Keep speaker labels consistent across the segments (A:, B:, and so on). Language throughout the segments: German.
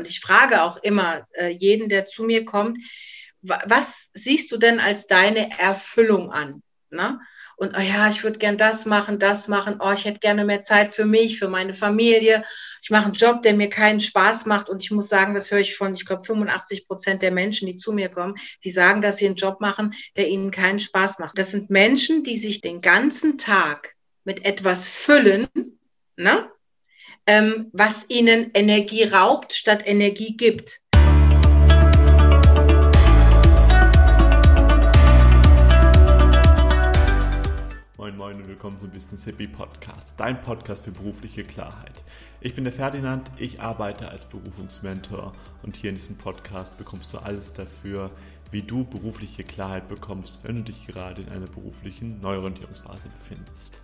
A: Und ich frage auch immer äh, jeden, der zu mir kommt, was siehst du denn als deine Erfüllung an? Ne? Und oh ja, ich würde gern das machen, das machen. Oh, ich hätte gerne mehr Zeit für mich, für meine Familie. Ich mache einen Job, der mir keinen Spaß macht. Und ich muss sagen, das höre ich von, ich glaube, 85 Prozent der Menschen, die zu mir kommen, die sagen, dass sie einen Job machen, der ihnen keinen Spaß macht. Das sind Menschen, die sich den ganzen Tag mit etwas füllen, ne? Ähm, was ihnen Energie raubt, statt Energie gibt.
B: Moin Moin und willkommen zum Business Hippie Podcast, dein Podcast für berufliche Klarheit. Ich bin der Ferdinand, ich arbeite als Berufungsmentor und hier in diesem Podcast bekommst du alles dafür, wie du berufliche Klarheit bekommst, wenn du dich gerade in einer beruflichen Neuorientierungsphase befindest.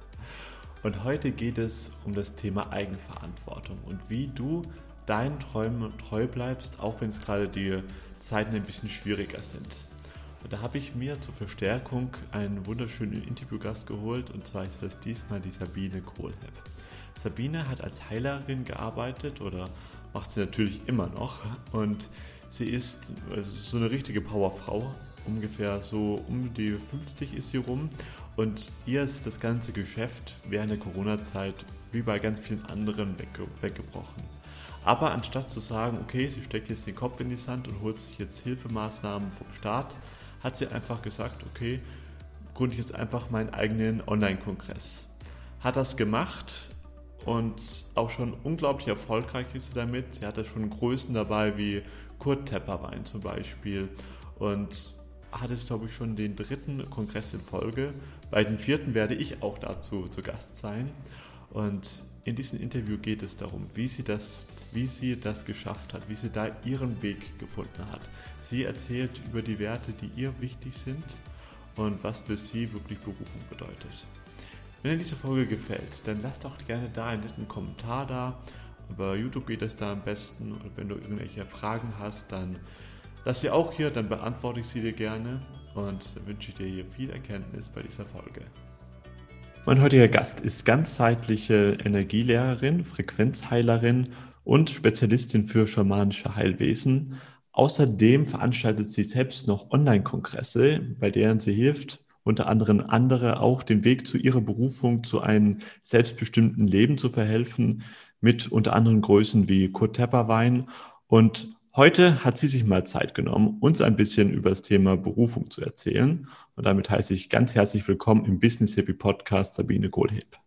B: Und heute geht es um das Thema Eigenverantwortung und wie du deinen Träumen treu bleibst, auch wenn es gerade die Zeiten ein bisschen schwieriger sind. Und da habe ich mir zur Verstärkung einen wunderschönen Interviewgast geholt und zwar ist das diesmal die Sabine Kohlhepp. Sabine hat als Heilerin gearbeitet oder macht sie natürlich immer noch und sie ist also so eine richtige Powerfrau. Ungefähr so um die 50 ist sie rum und ihr ist das ganze Geschäft während der Corona-Zeit wie bei ganz vielen anderen wegge weggebrochen. Aber anstatt zu sagen, okay, sie steckt jetzt den Kopf in die Sand und holt sich jetzt Hilfemaßnahmen vom Staat, hat sie einfach gesagt, okay, gründe ich jetzt einfach meinen eigenen Online-Kongress. Hat das gemacht und auch schon unglaublich erfolgreich ist sie damit. Sie hatte schon Größen dabei wie Kurt Tepperwein zum Beispiel und hat es, glaube ich, schon den dritten Kongress in Folge. Bei den vierten werde ich auch dazu zu Gast sein. Und in diesem Interview geht es darum, wie sie, das, wie sie das geschafft hat, wie sie da ihren Weg gefunden hat. Sie erzählt über die Werte, die ihr wichtig sind und was für sie wirklich Berufung bedeutet. Wenn dir diese Folge gefällt, dann lass doch gerne da einen netten Kommentar da. Über YouTube geht es da am besten. Und wenn du irgendwelche Fragen hast, dann lass sie auch hier, dann beantworte ich sie dir gerne. Und wünsche dir hier viel Erkenntnis bei dieser Folge. Mein heutiger Gast ist ganzheitliche Energielehrerin, Frequenzheilerin und Spezialistin für schamanische Heilwesen. Außerdem veranstaltet sie selbst noch Online-Kongresse, bei denen sie hilft, unter anderem andere auch den Weg zu ihrer Berufung, zu einem selbstbestimmten Leben zu verhelfen, mit unter anderem Größen wie Kurt Tepperwein. Und Heute hat sie sich mal Zeit genommen, uns ein bisschen über das Thema Berufung zu erzählen. Und damit heiße ich ganz herzlich willkommen im Business Happy Podcast Sabine Kohlheb.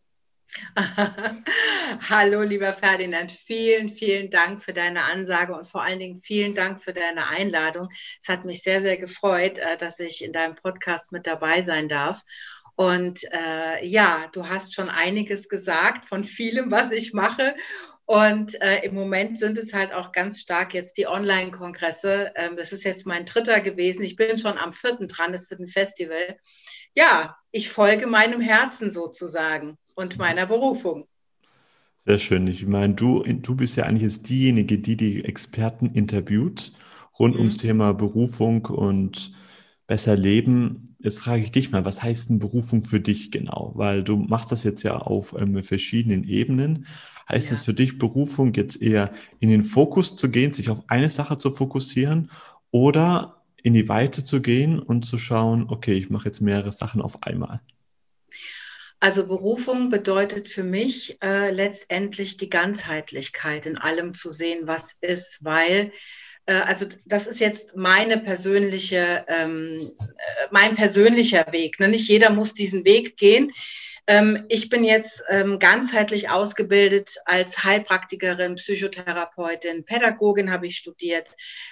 A: Hallo, lieber Ferdinand. Vielen, vielen Dank für deine Ansage und vor allen Dingen vielen Dank für deine Einladung. Es hat mich sehr, sehr gefreut, äh, dass ich in deinem Podcast mit dabei sein darf. Und äh, ja, du hast schon einiges gesagt von vielem, was ich mache. Und äh, im Moment sind es halt auch ganz stark jetzt die Online-Kongresse. Ähm, das ist jetzt mein dritter gewesen. Ich bin schon am vierten dran. Es wird ein Festival. Ja, ich folge meinem Herzen sozusagen und meiner Berufung.
B: Sehr schön. Ich meine, du, du bist ja eigentlich jetzt diejenige, die die Experten interviewt rund mhm. ums Thema Berufung und besser leben. Jetzt frage ich dich mal, was heißt denn Berufung für dich genau? Weil du machst das jetzt ja auf ähm, verschiedenen Ebenen. Heißt ja. es für dich Berufung jetzt eher in den Fokus zu gehen, sich auf eine Sache zu fokussieren oder in die Weite zu gehen und zu schauen, okay, ich mache jetzt mehrere Sachen auf einmal?
A: Also Berufung bedeutet für mich äh, letztendlich die Ganzheitlichkeit in allem zu sehen, was ist, weil also das ist jetzt meine persönliche, ähm, äh, mein persönlicher Weg. Ne? Nicht jeder muss diesen Weg gehen. Ähm, ich bin jetzt ähm, ganzheitlich ausgebildet als Heilpraktikerin, Psychotherapeutin, Pädagogin habe ich studiert,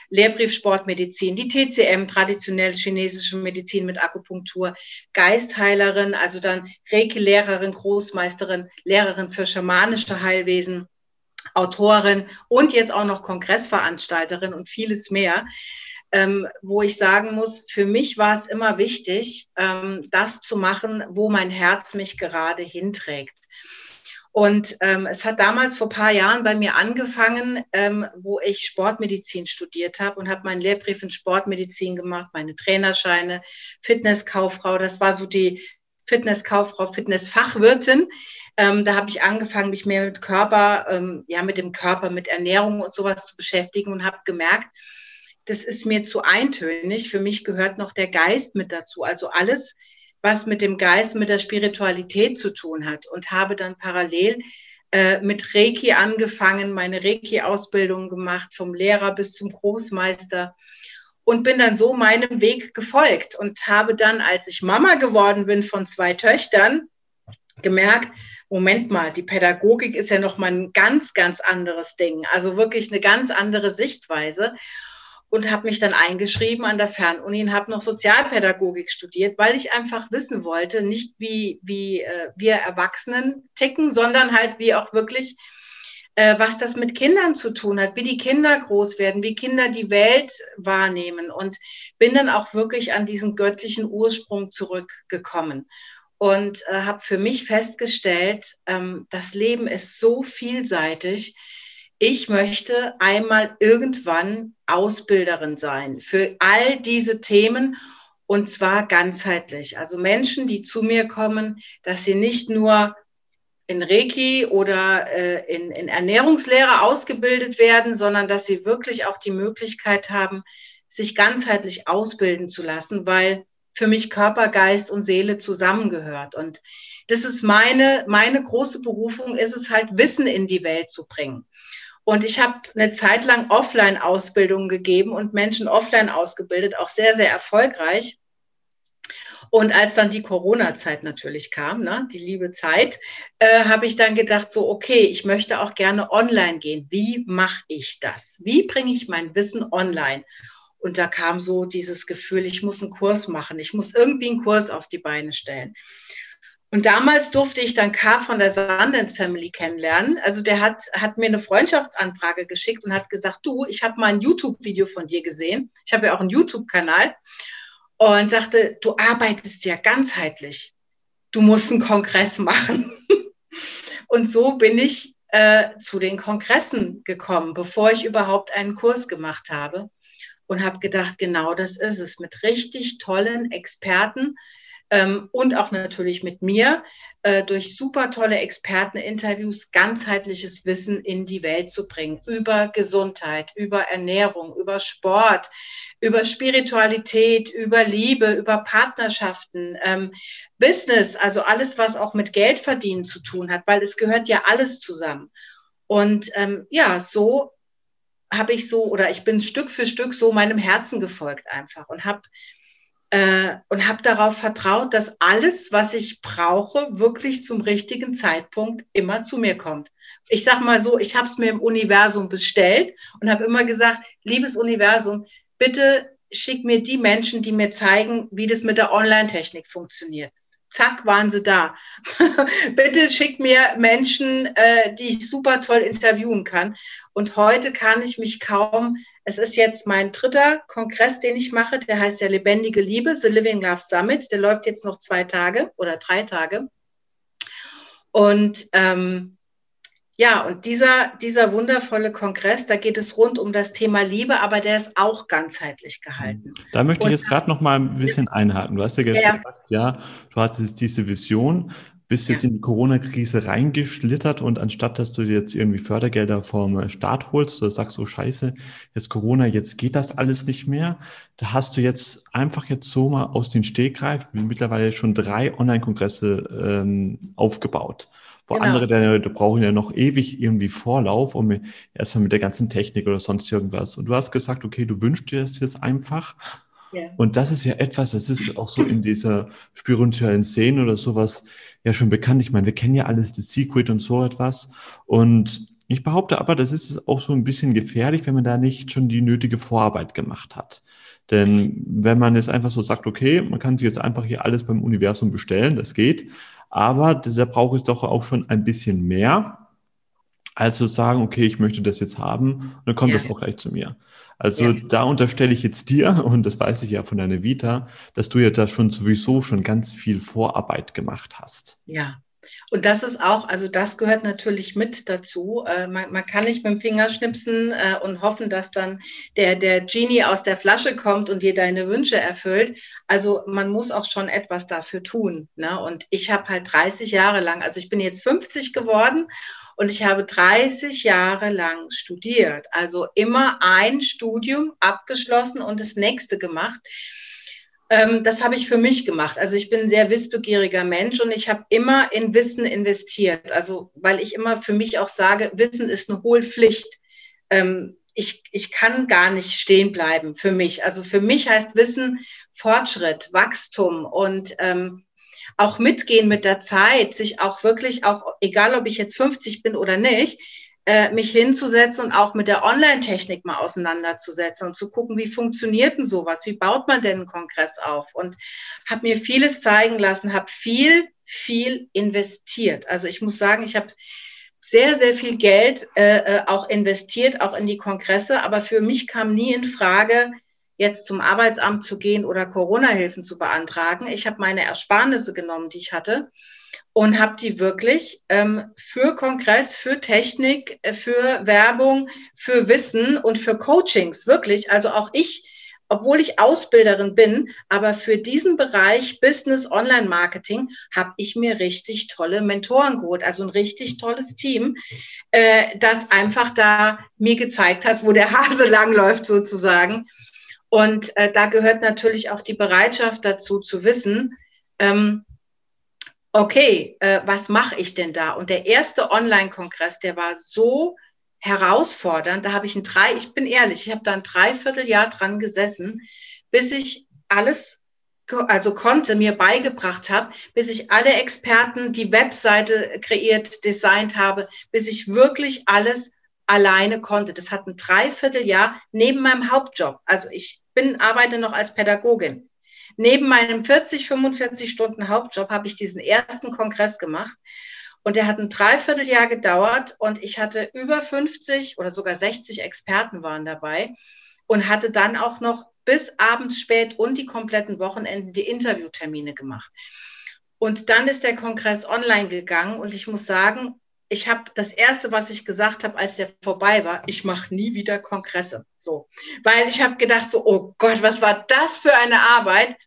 A: Lehrbrief Sportmedizin, die TCM, traditionell chinesische Medizin mit Akupunktur, Geistheilerin, also dann Reiki-Lehrerin, Großmeisterin, Lehrerin für schamanische Heilwesen. Autorin und jetzt auch noch Kongressveranstalterin und vieles mehr ähm, wo ich sagen muss, für mich war es immer wichtig, ähm, das zu machen, wo mein Herz mich gerade hinträgt. Und ähm, es hat damals vor paar Jahren bei mir angefangen, ähm, wo ich Sportmedizin studiert habe und habe meinen Lehrbrief in Sportmedizin gemacht, meine Trainerscheine, Fitnesskauffrau. Das war so die Fitnesskauffrau, Fitnessfachwirtin. Ähm, da habe ich angefangen, mich mehr mit Körper, ähm, ja, mit dem Körper, mit Ernährung und sowas zu beschäftigen und habe gemerkt, das ist mir zu eintönig. Für mich gehört noch der Geist mit dazu. Also alles, was mit dem Geist, mit der Spiritualität zu tun hat. Und habe dann parallel äh, mit Reiki angefangen, meine Reiki-Ausbildung gemacht, vom Lehrer bis zum Großmeister. Und bin dann so meinem Weg gefolgt und habe dann, als ich Mama geworden bin von zwei Töchtern, gemerkt, Moment mal, die Pädagogik ist ja noch mal ein ganz, ganz anderes Ding. Also wirklich eine ganz andere Sichtweise und habe mich dann eingeschrieben an der Fernuni und habe noch Sozialpädagogik studiert, weil ich einfach wissen wollte, nicht wie, wie äh, wir Erwachsenen ticken, sondern halt wie auch wirklich, was das mit Kindern zu tun hat, wie die Kinder groß werden, wie Kinder die Welt wahrnehmen und bin dann auch wirklich an diesen göttlichen Ursprung zurückgekommen und äh, habe für mich festgestellt, ähm, das Leben ist so vielseitig ich möchte einmal irgendwann Ausbilderin sein für all diese Themen und zwar ganzheitlich. Also Menschen, die zu mir kommen, dass sie nicht nur in Reiki oder äh, in, in Ernährungslehre ausgebildet werden, sondern dass sie wirklich auch die Möglichkeit haben, sich ganzheitlich ausbilden zu lassen, weil für mich Körper, Geist und Seele zusammengehört. Und das ist meine, meine große Berufung, ist es halt Wissen in die Welt zu bringen. Und ich habe eine Zeit lang Offline-Ausbildungen gegeben und Menschen offline ausgebildet, auch sehr, sehr erfolgreich. Und als dann die Corona-Zeit natürlich kam, ne, die liebe Zeit, äh, habe ich dann gedacht, so, okay, ich möchte auch gerne online gehen. Wie mache ich das? Wie bringe ich mein Wissen online? Und da kam so dieses Gefühl, ich muss einen Kurs machen, ich muss irgendwie einen Kurs auf die Beine stellen. Und damals durfte ich dann K von der Sundance Family kennenlernen. Also der hat, hat mir eine Freundschaftsanfrage geschickt und hat gesagt, du, ich habe mal ein YouTube-Video von dir gesehen. Ich habe ja auch einen YouTube-Kanal. Und sagte, du arbeitest ja ganzheitlich. Du musst einen Kongress machen. und so bin ich äh, zu den Kongressen gekommen, bevor ich überhaupt einen Kurs gemacht habe. Und habe gedacht, genau das ist es. Mit richtig tollen Experten, ähm, und auch natürlich mit mir äh, durch super tolle Experteninterviews ganzheitliches Wissen in die Welt zu bringen über Gesundheit, über Ernährung, über Sport, über Spiritualität, über Liebe, über Partnerschaften, ähm, Business, also alles, was auch mit Geld verdienen zu tun hat, weil es gehört ja alles zusammen. Und ähm, ja, so habe ich so oder ich bin Stück für Stück so meinem Herzen gefolgt einfach und habe äh, und habe darauf vertraut, dass alles, was ich brauche, wirklich zum richtigen Zeitpunkt immer zu mir kommt. Ich sage mal so, ich habe es mir im Universum bestellt und habe immer gesagt, liebes Universum, bitte schick mir die Menschen, die mir zeigen, wie das mit der Online-Technik funktioniert. Zack, waren sie da. bitte schick mir Menschen, äh, die ich super toll interviewen kann. Und heute kann ich mich kaum es ist jetzt mein dritter Kongress, den ich mache. Der heißt ja Lebendige Liebe, The Living Love Summit. Der läuft jetzt noch zwei Tage oder drei Tage. Und ähm, ja, und dieser, dieser wundervolle Kongress, da geht es rund um das Thema Liebe, aber der ist auch ganzheitlich gehalten.
B: Da möchte ich jetzt gerade noch mal ein bisschen einhaken. Du hast ja gesagt, ja, ja du hast jetzt diese Vision, bist jetzt ja. in die Corona-Krise reingeschlittert und anstatt, dass du jetzt irgendwie Fördergelder vom Staat holst oder sagst, so scheiße, jetzt Corona, jetzt geht das alles nicht mehr, da hast du jetzt einfach jetzt so mal aus den Stegreif mittlerweile schon drei Online-Kongresse ähm, aufgebaut. Wo genau. andere, die, die brauchen ja noch ewig irgendwie Vorlauf, um erstmal mit der ganzen Technik oder sonst irgendwas. Und du hast gesagt, okay, du wünschst dir das jetzt einfach und das ist ja etwas, das ist auch so in dieser spirituellen Szene oder sowas ja schon bekannt. Ich meine, wir kennen ja alles The Secret und so etwas. Und ich behaupte aber, das ist auch so ein bisschen gefährlich, wenn man da nicht schon die nötige Vorarbeit gemacht hat. Denn wenn man jetzt einfach so sagt, okay, man kann sich jetzt einfach hier alles beim Universum bestellen, das geht, aber da braucht es doch auch schon ein bisschen mehr, als zu sagen, okay, ich möchte das jetzt haben und dann kommt ja. das auch gleich zu mir. Also ja. da unterstelle ich jetzt dir, und das weiß ich ja von deiner Vita, dass du ja da schon sowieso schon ganz viel Vorarbeit gemacht hast.
A: Ja. Und das ist auch, also das gehört natürlich mit dazu. Äh, man, man, kann nicht mit dem Finger schnipsen äh, und hoffen, dass dann der, der Genie aus der Flasche kommt und dir deine Wünsche erfüllt. Also man muss auch schon etwas dafür tun. Ne? Und ich habe halt 30 Jahre lang, also ich bin jetzt 50 geworden und ich habe 30 Jahre lang studiert. Also immer ein Studium abgeschlossen und das nächste gemacht. Ähm, das habe ich für mich gemacht. Also ich bin ein sehr wissbegieriger Mensch und ich habe immer in Wissen investiert. Also weil ich immer für mich auch sage, Wissen ist eine hohe Pflicht. Ähm, ich, ich kann gar nicht stehen bleiben für mich. Also für mich heißt Wissen Fortschritt, Wachstum und ähm, auch mitgehen mit der Zeit, sich auch wirklich, auch egal ob ich jetzt 50 bin oder nicht, äh, mich hinzusetzen und auch mit der Online-Technik mal auseinanderzusetzen und zu gucken, wie funktioniert denn sowas, wie baut man denn einen Kongress auf und habe mir vieles zeigen lassen, habe viel, viel investiert. Also ich muss sagen, ich habe sehr, sehr viel Geld äh, äh, auch investiert, auch in die Kongresse, aber für mich kam nie in Frage, jetzt zum Arbeitsamt zu gehen oder Corona-Hilfen zu beantragen. Ich habe meine Ersparnisse genommen, die ich hatte und habe die wirklich ähm, für Kongress, für Technik, äh, für Werbung, für Wissen und für Coachings, wirklich. Also auch ich, obwohl ich Ausbilderin bin, aber für diesen Bereich Business Online Marketing habe ich mir richtig tolle Mentoren geholt, also ein richtig tolles Team, äh, das einfach da mir gezeigt hat, wo der Hase langläuft sozusagen. Und äh, da gehört natürlich auch die Bereitschaft dazu zu wissen, ähm, okay, äh, was mache ich denn da? Und der erste Online-Kongress, der war so herausfordernd. Da habe ich ein drei, ich bin ehrlich, ich habe da ein Dreivierteljahr dran gesessen, bis ich alles also konnte, mir beigebracht habe, bis ich alle Experten die Webseite kreiert, designt habe, bis ich wirklich alles alleine konnte. Das hat ein Dreivierteljahr neben meinem Hauptjob. Also ich bin, arbeite noch als Pädagogin. Neben meinem 40, 45 Stunden Hauptjob habe ich diesen ersten Kongress gemacht. Und der hat ein Dreivierteljahr gedauert und ich hatte über 50 oder sogar 60 Experten waren dabei und hatte dann auch noch bis abends spät und die kompletten Wochenenden die Interviewtermine gemacht. Und dann ist der Kongress online gegangen und ich muss sagen, ich habe das erste, was ich gesagt habe, als der vorbei war, ich mache nie wieder Kongresse. So, weil ich habe gedacht so, oh Gott, was war das für eine Arbeit?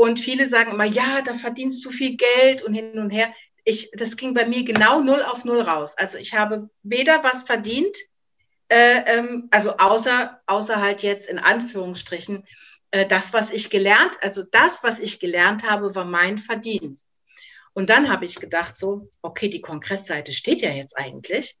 A: Und viele sagen immer, ja, da verdienst du viel Geld und hin und her. Ich, das ging bei mir genau null auf null raus. Also ich habe weder was verdient, äh, ähm, also außer, außer halt jetzt in Anführungsstrichen, äh, das, was ich gelernt, also das, was ich gelernt habe, war mein Verdienst. Und dann habe ich gedacht so, okay, die Kongressseite steht ja jetzt eigentlich.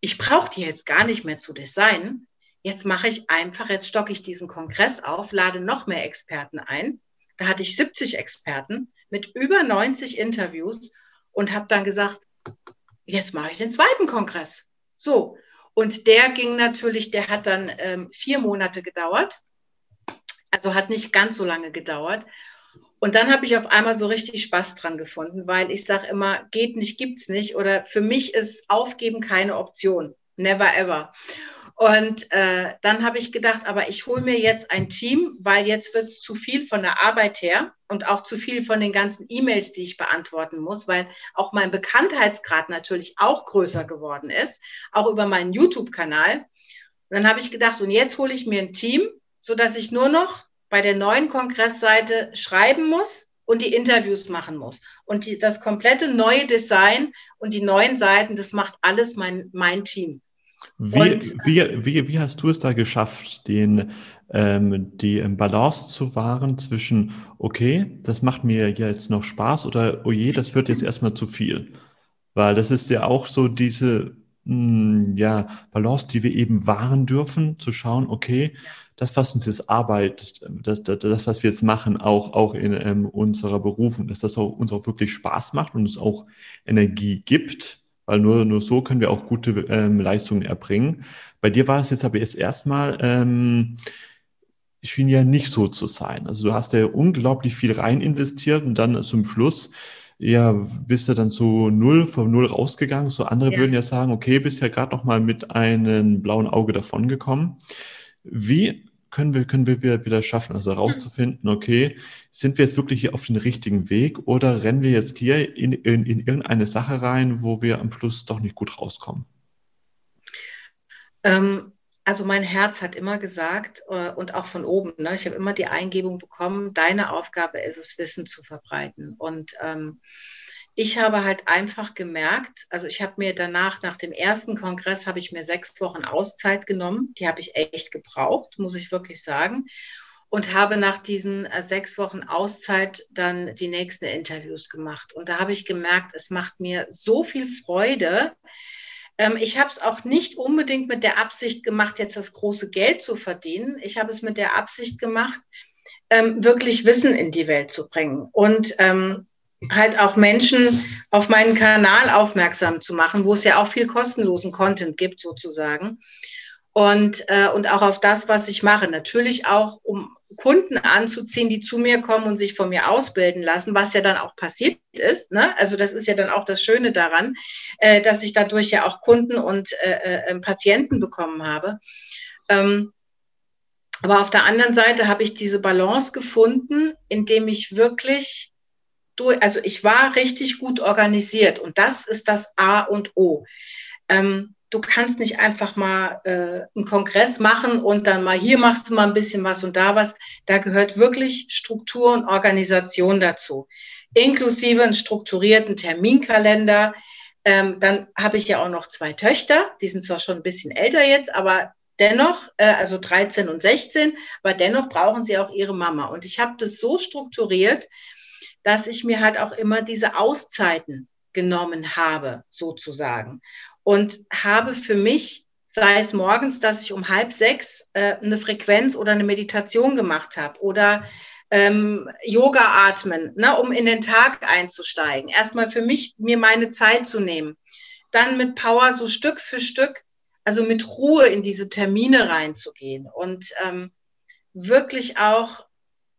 A: Ich brauche die jetzt gar nicht mehr zu designen. Jetzt mache ich einfach, jetzt stocke ich diesen Kongress auf, lade noch mehr Experten ein da hatte ich 70 Experten mit über 90 Interviews und habe dann gesagt, jetzt mache ich den zweiten Kongress. So. Und der ging natürlich, der hat dann ähm, vier Monate gedauert. Also hat nicht ganz so lange gedauert. Und dann habe ich auf einmal so richtig Spaß dran gefunden, weil ich sage immer, geht nicht, gibt's nicht. Oder für mich ist Aufgeben keine Option. Never ever. Und äh, dann habe ich gedacht, aber ich hole mir jetzt ein Team, weil jetzt wird es zu viel von der Arbeit her und auch zu viel von den ganzen E-Mails, die ich beantworten muss, weil auch mein Bekanntheitsgrad natürlich auch größer geworden ist, auch über meinen YouTube-Kanal. Und dann habe ich gedacht, und jetzt hole ich mir ein Team, so dass ich nur noch bei der neuen Kongressseite schreiben muss und die Interviews machen muss. Und die, das komplette neue Design und die neuen Seiten, das macht alles mein, mein Team.
B: Wie, wie, wie, wie hast du es da geschafft, den, ähm, die Balance zu wahren zwischen, okay, das macht mir jetzt noch Spaß oder, oh je, das wird jetzt erstmal zu viel? Weil das ist ja auch so diese mh, hm, ja, Balance, die wir eben wahren dürfen, zu schauen, okay, das, was uns jetzt arbeitet, das, das, das was wir jetzt machen, auch, auch in ähm, unserer Berufung, dass das auch, uns auch wirklich Spaß macht und uns auch Energie gibt weil nur, nur so können wir auch gute ähm, Leistungen erbringen. Bei dir war es jetzt aber jetzt erstmal, ähm, schien ja nicht so zu sein. Also du hast ja unglaublich viel rein investiert und dann zum Schluss ja, bist du dann so null von null rausgegangen. So andere ja. würden ja sagen, okay, bist ja gerade noch mal mit einem blauen Auge davongekommen. Wie können wir, können wir wieder schaffen, also herauszufinden, okay, sind wir jetzt wirklich hier auf dem richtigen Weg oder rennen wir jetzt hier in, in, in irgendeine Sache rein, wo wir am Schluss doch nicht gut rauskommen?
A: Ähm, also mein Herz hat immer gesagt äh, und auch von oben, ne, ich habe immer die Eingebung bekommen, deine Aufgabe ist es, Wissen zu verbreiten. Und ähm, ich habe halt einfach gemerkt, also ich habe mir danach, nach dem ersten Kongress, habe ich mir sechs Wochen Auszeit genommen. Die habe ich echt gebraucht, muss ich wirklich sagen. Und habe nach diesen äh, sechs Wochen Auszeit dann die nächsten Interviews gemacht. Und da habe ich gemerkt, es macht mir so viel Freude. Ähm, ich habe es auch nicht unbedingt mit der Absicht gemacht, jetzt das große Geld zu verdienen. Ich habe es mit der Absicht gemacht, ähm, wirklich Wissen in die Welt zu bringen. Und ähm, halt auch Menschen auf meinen Kanal aufmerksam zu machen, wo es ja auch viel kostenlosen Content gibt sozusagen. Und, äh, und auch auf das, was ich mache. Natürlich auch, um Kunden anzuziehen, die zu mir kommen und sich von mir ausbilden lassen, was ja dann auch passiert ist. Ne? Also das ist ja dann auch das Schöne daran, äh, dass ich dadurch ja auch Kunden und äh, äh, Patienten bekommen habe. Ähm, aber auf der anderen Seite habe ich diese Balance gefunden, indem ich wirklich durch, also ich war richtig gut organisiert und das ist das A und O. Ähm, du kannst nicht einfach mal äh, einen Kongress machen und dann mal hier machst du mal ein bisschen was und da was. Da gehört wirklich Struktur und Organisation dazu, inklusive einen strukturierten Terminkalender. Ähm, dann habe ich ja auch noch zwei Töchter, die sind zwar schon ein bisschen älter jetzt, aber dennoch, äh, also 13 und 16, aber dennoch brauchen sie auch ihre Mama. Und ich habe das so strukturiert, dass ich mir halt auch immer diese Auszeiten genommen habe, sozusagen. Und habe für mich, sei es morgens, dass ich um halb sechs äh, eine Frequenz oder eine Meditation gemacht habe oder ähm, Yoga atmen, ne, um in den Tag einzusteigen. Erstmal für mich, mir meine Zeit zu nehmen. Dann mit Power so Stück für Stück, also mit Ruhe in diese Termine reinzugehen und ähm, wirklich auch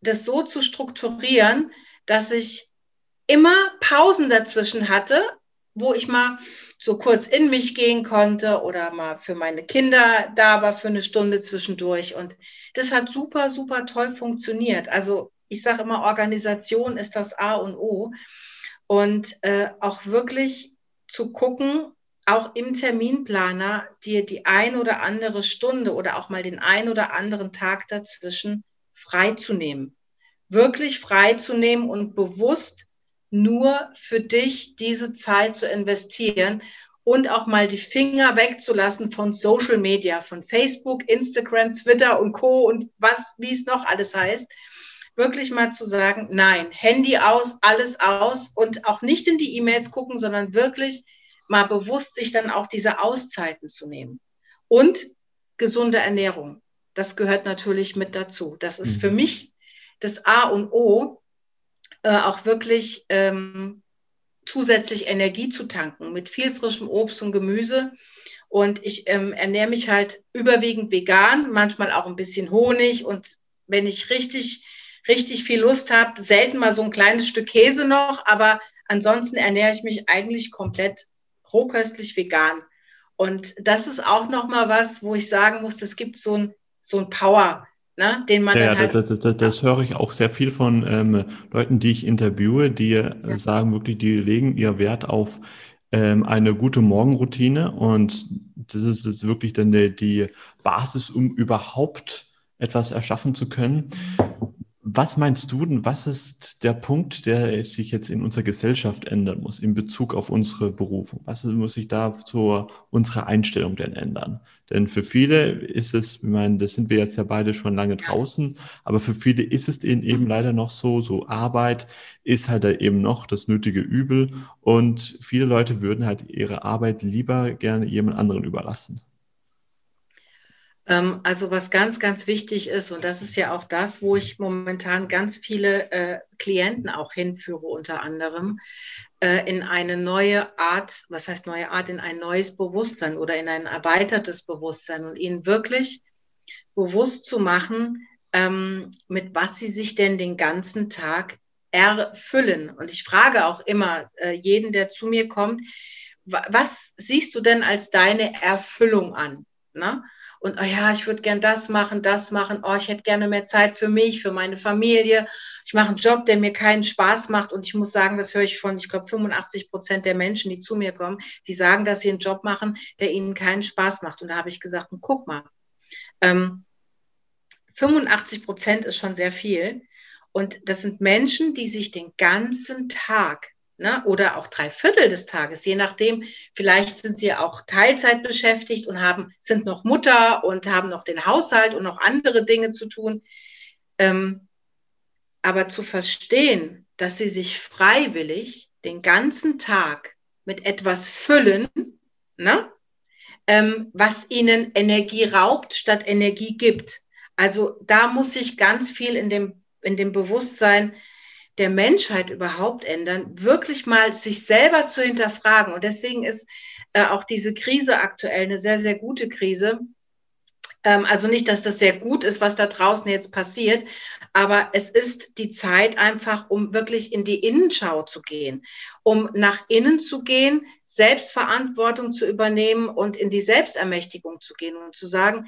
A: das so zu strukturieren, dass ich immer Pausen dazwischen hatte, wo ich mal so kurz in mich gehen konnte oder mal für meine Kinder da war für eine Stunde zwischendurch. Und das hat super, super toll funktioniert. Also ich sage immer, Organisation ist das A und O. Und äh, auch wirklich zu gucken, auch im Terminplaner dir die ein oder andere Stunde oder auch mal den ein oder anderen Tag dazwischen freizunehmen wirklich freizunehmen und bewusst nur für dich diese Zeit zu investieren und auch mal die Finger wegzulassen von Social Media, von Facebook, Instagram, Twitter und Co. und was, wie es noch alles heißt. Wirklich mal zu sagen, nein, Handy aus, alles aus und auch nicht in die E-Mails gucken, sondern wirklich mal bewusst sich dann auch diese Auszeiten zu nehmen. Und gesunde Ernährung. Das gehört natürlich mit dazu. Das ist mhm. für mich das A und O, äh, auch wirklich ähm, zusätzlich Energie zu tanken mit viel frischem Obst und Gemüse. Und ich ähm, ernähre mich halt überwiegend vegan, manchmal auch ein bisschen Honig. Und wenn ich richtig, richtig viel Lust habe, selten mal so ein kleines Stück Käse noch. Aber ansonsten ernähre ich mich eigentlich komplett rohköstlich vegan. Und das ist auch nochmal was, wo ich sagen muss, das gibt so ein, so ein Power ne, den man
B: ja, halt, das, das, das, das, höre ich auch sehr viel von ähm, Leuten, die ich interviewe, die ja. sagen wirklich, die legen ihr Wert auf ähm, eine gute Morgenroutine und das ist, ist wirklich dann die, die Basis, um überhaupt etwas erschaffen zu können. Was meinst du denn, was ist der Punkt, der sich jetzt in unserer Gesellschaft ändern muss in Bezug auf unsere Berufung? Was muss sich da zu unserer Einstellung denn ändern? Denn für viele ist es, ich meine, das sind wir jetzt ja beide schon lange draußen, aber für viele ist es eben leider noch so, so Arbeit ist halt eben noch das nötige Übel und viele Leute würden halt ihre Arbeit lieber gerne jemand anderen überlassen.
A: Ähm, also was ganz, ganz wichtig ist, und das ist ja auch das, wo ich momentan ganz viele äh, Klienten auch hinführe, unter anderem, in eine neue Art, was heißt neue Art, in ein neues Bewusstsein oder in ein erweitertes Bewusstsein und ihnen wirklich bewusst zu machen, ähm, mit was sie sich denn den ganzen Tag erfüllen. Und ich frage auch immer äh, jeden, der zu mir kommt, was siehst du denn als deine Erfüllung an? Na? Und oh ja, ich würde gern das machen, das machen, oh, ich hätte gerne mehr Zeit für mich, für meine Familie. Ich mache einen Job, der mir keinen Spaß macht und ich muss sagen, das höre ich von, ich glaube, 85 Prozent der Menschen, die zu mir kommen, die sagen, dass sie einen Job machen, der ihnen keinen Spaß macht. Und da habe ich gesagt, guck mal, ähm, 85 Prozent ist schon sehr viel. Und das sind Menschen, die sich den ganzen Tag ne, oder auch drei Viertel des Tages, je nachdem, vielleicht sind sie auch Teilzeit beschäftigt und haben, sind noch Mutter und haben noch den Haushalt und noch andere Dinge zu tun. Ähm, aber zu verstehen, dass sie sich freiwillig den ganzen Tag mit etwas füllen, ne, ähm, was ihnen Energie raubt, statt Energie gibt. Also da muss sich ganz viel in dem, in dem Bewusstsein der Menschheit überhaupt ändern, wirklich mal sich selber zu hinterfragen. Und deswegen ist äh, auch diese Krise aktuell eine sehr, sehr gute Krise. Ähm, also nicht, dass das sehr gut ist, was da draußen jetzt passiert, aber es ist die Zeit einfach, um wirklich in die Innenschau zu gehen, um nach innen zu gehen, Selbstverantwortung zu übernehmen und in die Selbstermächtigung zu gehen und zu sagen,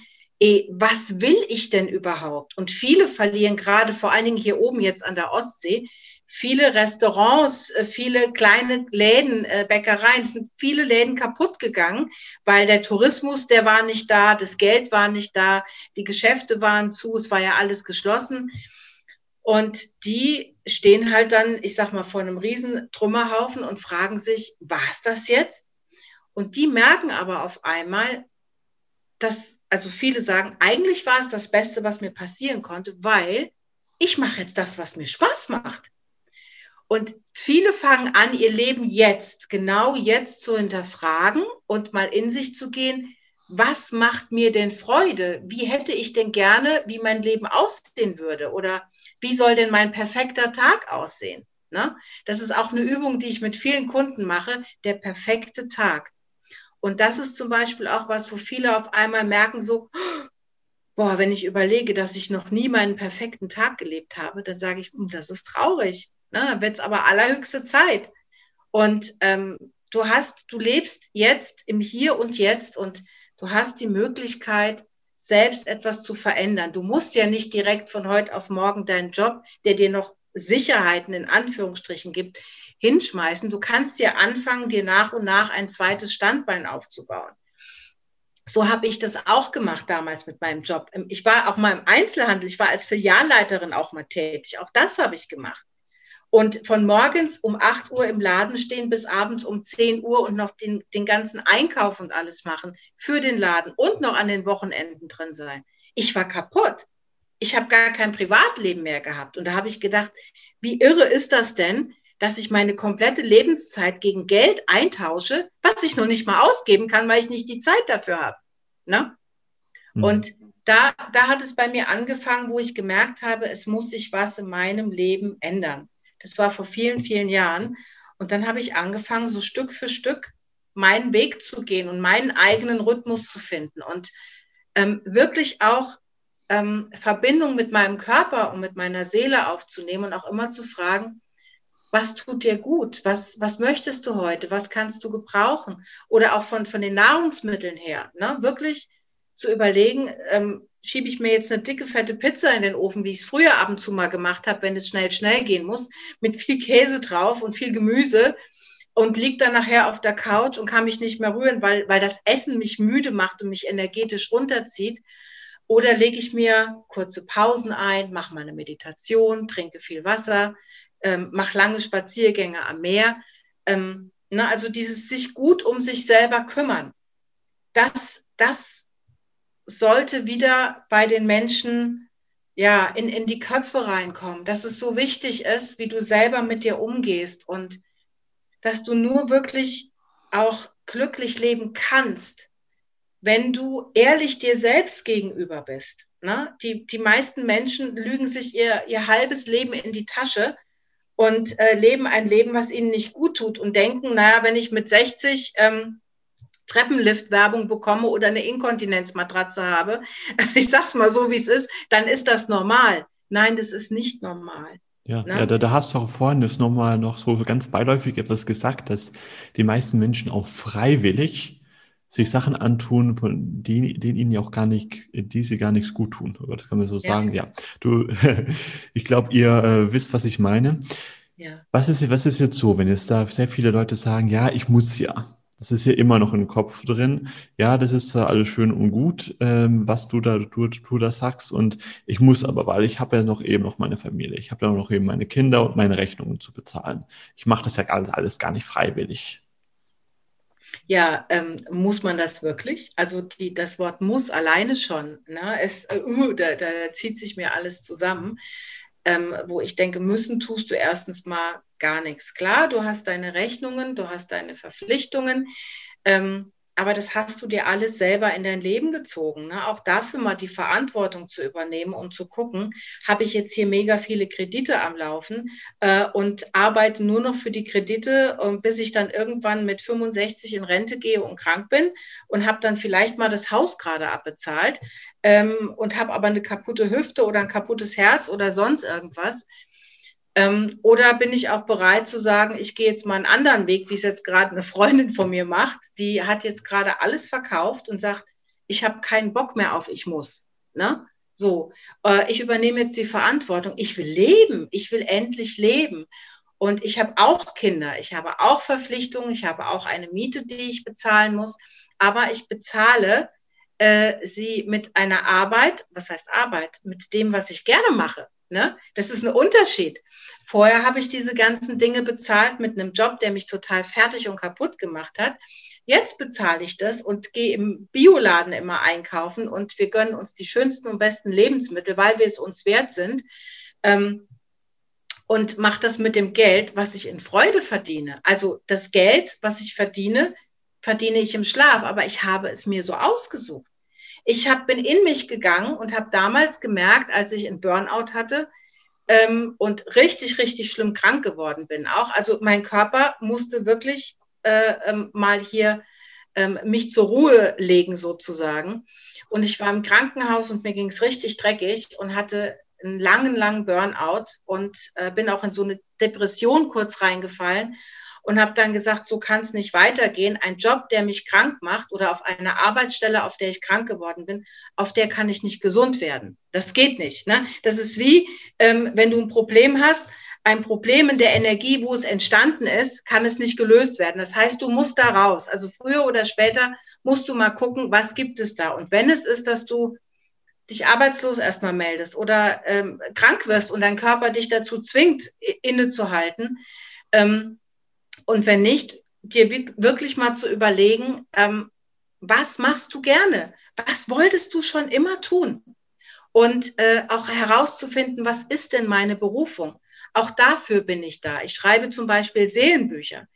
A: was will ich denn überhaupt? Und viele verlieren gerade, vor allen Dingen hier oben jetzt an der Ostsee, viele Restaurants, äh, viele kleine Läden, äh, Bäckereien, es sind viele Läden kaputt gegangen, weil der Tourismus, der war nicht da, das Geld war nicht da, die Geschäfte waren zu, es war ja alles geschlossen. Und die stehen halt dann, ich sag mal, vor einem riesen Trümmerhaufen und fragen sich, war es das jetzt? Und die merken aber auf einmal, dass also viele sagen, eigentlich war es das Beste, was mir passieren konnte, weil ich mache jetzt das, was mir Spaß macht. Und viele fangen an, ihr Leben jetzt, genau jetzt zu hinterfragen und mal in sich zu gehen, was macht mir denn Freude? Wie hätte ich denn gerne, wie mein Leben aussehen würde? Oder wie soll denn mein perfekter Tag aussehen? Ne? Das ist auch eine Übung, die ich mit vielen Kunden mache, der perfekte Tag. Und das ist zum Beispiel auch was, wo viele auf einmal merken, so, boah, wenn ich überlege, dass ich noch nie meinen perfekten Tag gelebt habe, dann sage ich, hm, das ist traurig. Ne? Dann wird es aber allerhöchste Zeit. Und ähm, du hast, du lebst jetzt im Hier und Jetzt und du hast die Möglichkeit, selbst etwas zu verändern. Du musst ja nicht direkt von heute auf morgen deinen Job, der dir noch Sicherheiten in Anführungsstrichen gibt, hinschmeißen. Du kannst ja anfangen, dir nach und nach ein zweites Standbein aufzubauen. So habe ich das auch gemacht damals mit meinem Job. Ich war auch mal im Einzelhandel, ich war als Filialleiterin auch mal tätig. Auch das habe ich gemacht. Und von morgens um 8 Uhr im Laden stehen bis abends um 10 Uhr und noch den, den ganzen Einkauf und alles machen für den Laden und noch an den Wochenenden drin sein. Ich war kaputt ich habe gar kein Privatleben mehr gehabt. Und da habe ich gedacht, wie irre ist das denn, dass ich meine komplette Lebenszeit gegen Geld eintausche, was ich noch nicht mal ausgeben kann, weil ich nicht die Zeit dafür habe. Ne? Mhm. Und da, da hat es bei mir angefangen, wo ich gemerkt habe, es muss sich was in meinem Leben ändern. Das war vor vielen, vielen Jahren. Und dann habe ich angefangen, so Stück für Stück meinen Weg zu gehen und meinen eigenen Rhythmus zu finden und ähm, wirklich auch ähm, Verbindung mit meinem Körper und mit meiner Seele aufzunehmen und auch immer zu fragen, was tut dir gut? Was, was möchtest du heute? Was kannst du gebrauchen? Oder auch von, von den Nahrungsmitteln her, ne? wirklich zu überlegen, ähm, schiebe ich mir jetzt eine dicke, fette Pizza in den Ofen, wie ich es früher ab und zu mal gemacht habe, wenn es schnell, schnell gehen muss, mit viel Käse drauf und viel Gemüse und liege dann nachher auf der Couch und kann mich nicht mehr rühren, weil, weil das Essen mich müde macht und mich energetisch runterzieht. Oder lege ich mir kurze Pausen ein, mache mal eine Meditation, trinke viel Wasser, ähm, mache lange Spaziergänge am Meer. Ähm, na, also dieses sich gut um sich selber kümmern. Das, das sollte wieder bei den Menschen ja, in, in die Köpfe reinkommen, dass es so wichtig ist, wie du selber mit dir umgehst und dass du nur wirklich auch glücklich leben kannst, wenn du ehrlich dir selbst gegenüber bist. Ne? Die, die meisten Menschen lügen sich ihr, ihr halbes Leben in die Tasche und äh, leben ein Leben, was ihnen nicht gut tut und denken, naja, wenn ich mit 60 ähm, Treppenlift-Werbung bekomme oder eine Inkontinenzmatratze habe, ich sag's mal so, wie es ist, dann ist das normal. Nein, das ist nicht normal.
B: Ja, ne? ja da, da, hast du auch vorhin das nochmal noch so ganz beiläufig etwas gesagt, dass die meisten Menschen auch freiwillig sich Sachen antun, von denen, denen ihnen ja auch gar nicht, die sie gar nichts gut tun. Oder das kann man so ja. sagen. Ja, du, ich glaube, ihr äh, wisst, was ich meine. Ja. Was ist, was ist jetzt so, wenn jetzt da sehr viele Leute sagen, ja, ich muss ja. Das ist hier immer noch im Kopf drin. Ja, das ist alles schön und gut, ähm, was du da, du, du da sagst. Und ich muss aber, weil ich habe ja noch eben noch meine Familie. Ich habe ja noch eben meine Kinder und meine Rechnungen zu bezahlen. Ich mache das ja alles, alles gar nicht freiwillig.
A: Ja, ähm, muss man das wirklich? Also die, das Wort muss alleine schon, ne? es, äh, uh, da, da, zieht sich mir alles zusammen. Ähm, wo ich denke, müssen tust du erstens mal gar nichts. Klar, du hast deine Rechnungen, du hast deine Verpflichtungen. Ähm, aber das hast du dir alles selber in dein Leben gezogen. Ne? Auch dafür mal die Verantwortung zu übernehmen und zu gucken, habe ich jetzt hier mega viele Kredite am Laufen äh, und arbeite nur noch für die Kredite, bis ich dann irgendwann mit 65 in Rente gehe und krank bin und habe dann vielleicht mal das Haus gerade abbezahlt ähm, und habe aber eine kaputte Hüfte oder ein kaputtes Herz oder sonst irgendwas. Ähm, oder bin ich auch bereit zu sagen, ich gehe jetzt mal einen anderen Weg, wie es jetzt gerade eine Freundin von mir macht, die hat jetzt gerade alles verkauft und sagt, ich habe keinen Bock mehr auf, ich muss. Ne? So, äh, ich übernehme jetzt die Verantwortung. Ich will leben, ich will endlich leben. Und ich habe auch Kinder, ich habe auch Verpflichtungen, ich habe auch eine Miete, die ich bezahlen muss, aber ich bezahle äh, sie mit einer Arbeit, was heißt Arbeit, mit dem, was ich gerne mache. Ne? Das ist ein Unterschied. Vorher habe ich diese ganzen Dinge bezahlt mit einem Job, der mich total fertig und kaputt gemacht hat. Jetzt bezahle ich das und gehe im Bioladen immer einkaufen und wir gönnen uns die schönsten und besten Lebensmittel, weil wir es uns wert sind. Ähm, und mache das mit dem Geld, was ich in Freude verdiene. Also das Geld, was ich verdiene, verdiene ich im Schlaf, aber ich habe es mir so ausgesucht. Ich hab, bin in mich gegangen und habe damals gemerkt, als ich einen Burnout hatte ähm, und richtig, richtig schlimm krank geworden bin. Auch, also mein Körper musste wirklich äh, ähm, mal hier ähm, mich zur Ruhe legen sozusagen. Und ich war im Krankenhaus und mir ging es richtig dreckig und hatte einen langen, langen Burnout und äh, bin auch in so eine Depression kurz reingefallen und habe dann gesagt, so kann es nicht weitergehen. Ein Job, der mich krank macht oder auf einer Arbeitsstelle, auf der ich krank geworden bin, auf der kann ich nicht gesund werden. Das geht nicht. Ne? Das ist wie, ähm, wenn du ein Problem hast, ein Problem in der Energie, wo es entstanden ist, kann es nicht gelöst werden. Das heißt, du musst da raus. Also früher oder später musst du mal gucken, was gibt es da. Und wenn es ist, dass du dich arbeitslos erstmal meldest oder ähm, krank wirst und dein Körper dich dazu zwingt, innezuhalten, ähm, und wenn nicht, dir wirklich mal zu überlegen, ähm, was machst du gerne? Was wolltest du schon immer tun? Und äh, auch herauszufinden, was ist denn meine Berufung? Auch dafür bin ich da. Ich schreibe zum Beispiel Seelenbücher,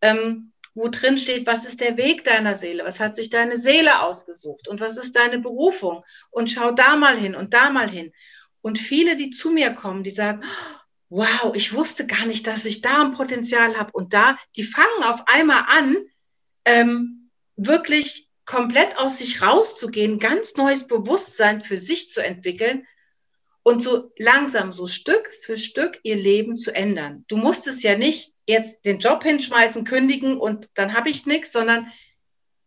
A: ähm, wo drin steht, was ist der Weg deiner Seele? Was hat sich deine Seele ausgesucht? Und was ist deine Berufung? Und schau da mal hin und da mal hin. Und viele, die zu mir kommen, die sagen, wow, ich wusste gar nicht, dass ich da ein Potenzial habe. Und da, die fangen auf einmal an, ähm, wirklich komplett aus sich rauszugehen, ganz neues Bewusstsein für sich zu entwickeln und so langsam, so Stück für Stück ihr Leben zu ändern. Du musst es ja nicht jetzt den Job hinschmeißen, kündigen und dann habe ich nichts, sondern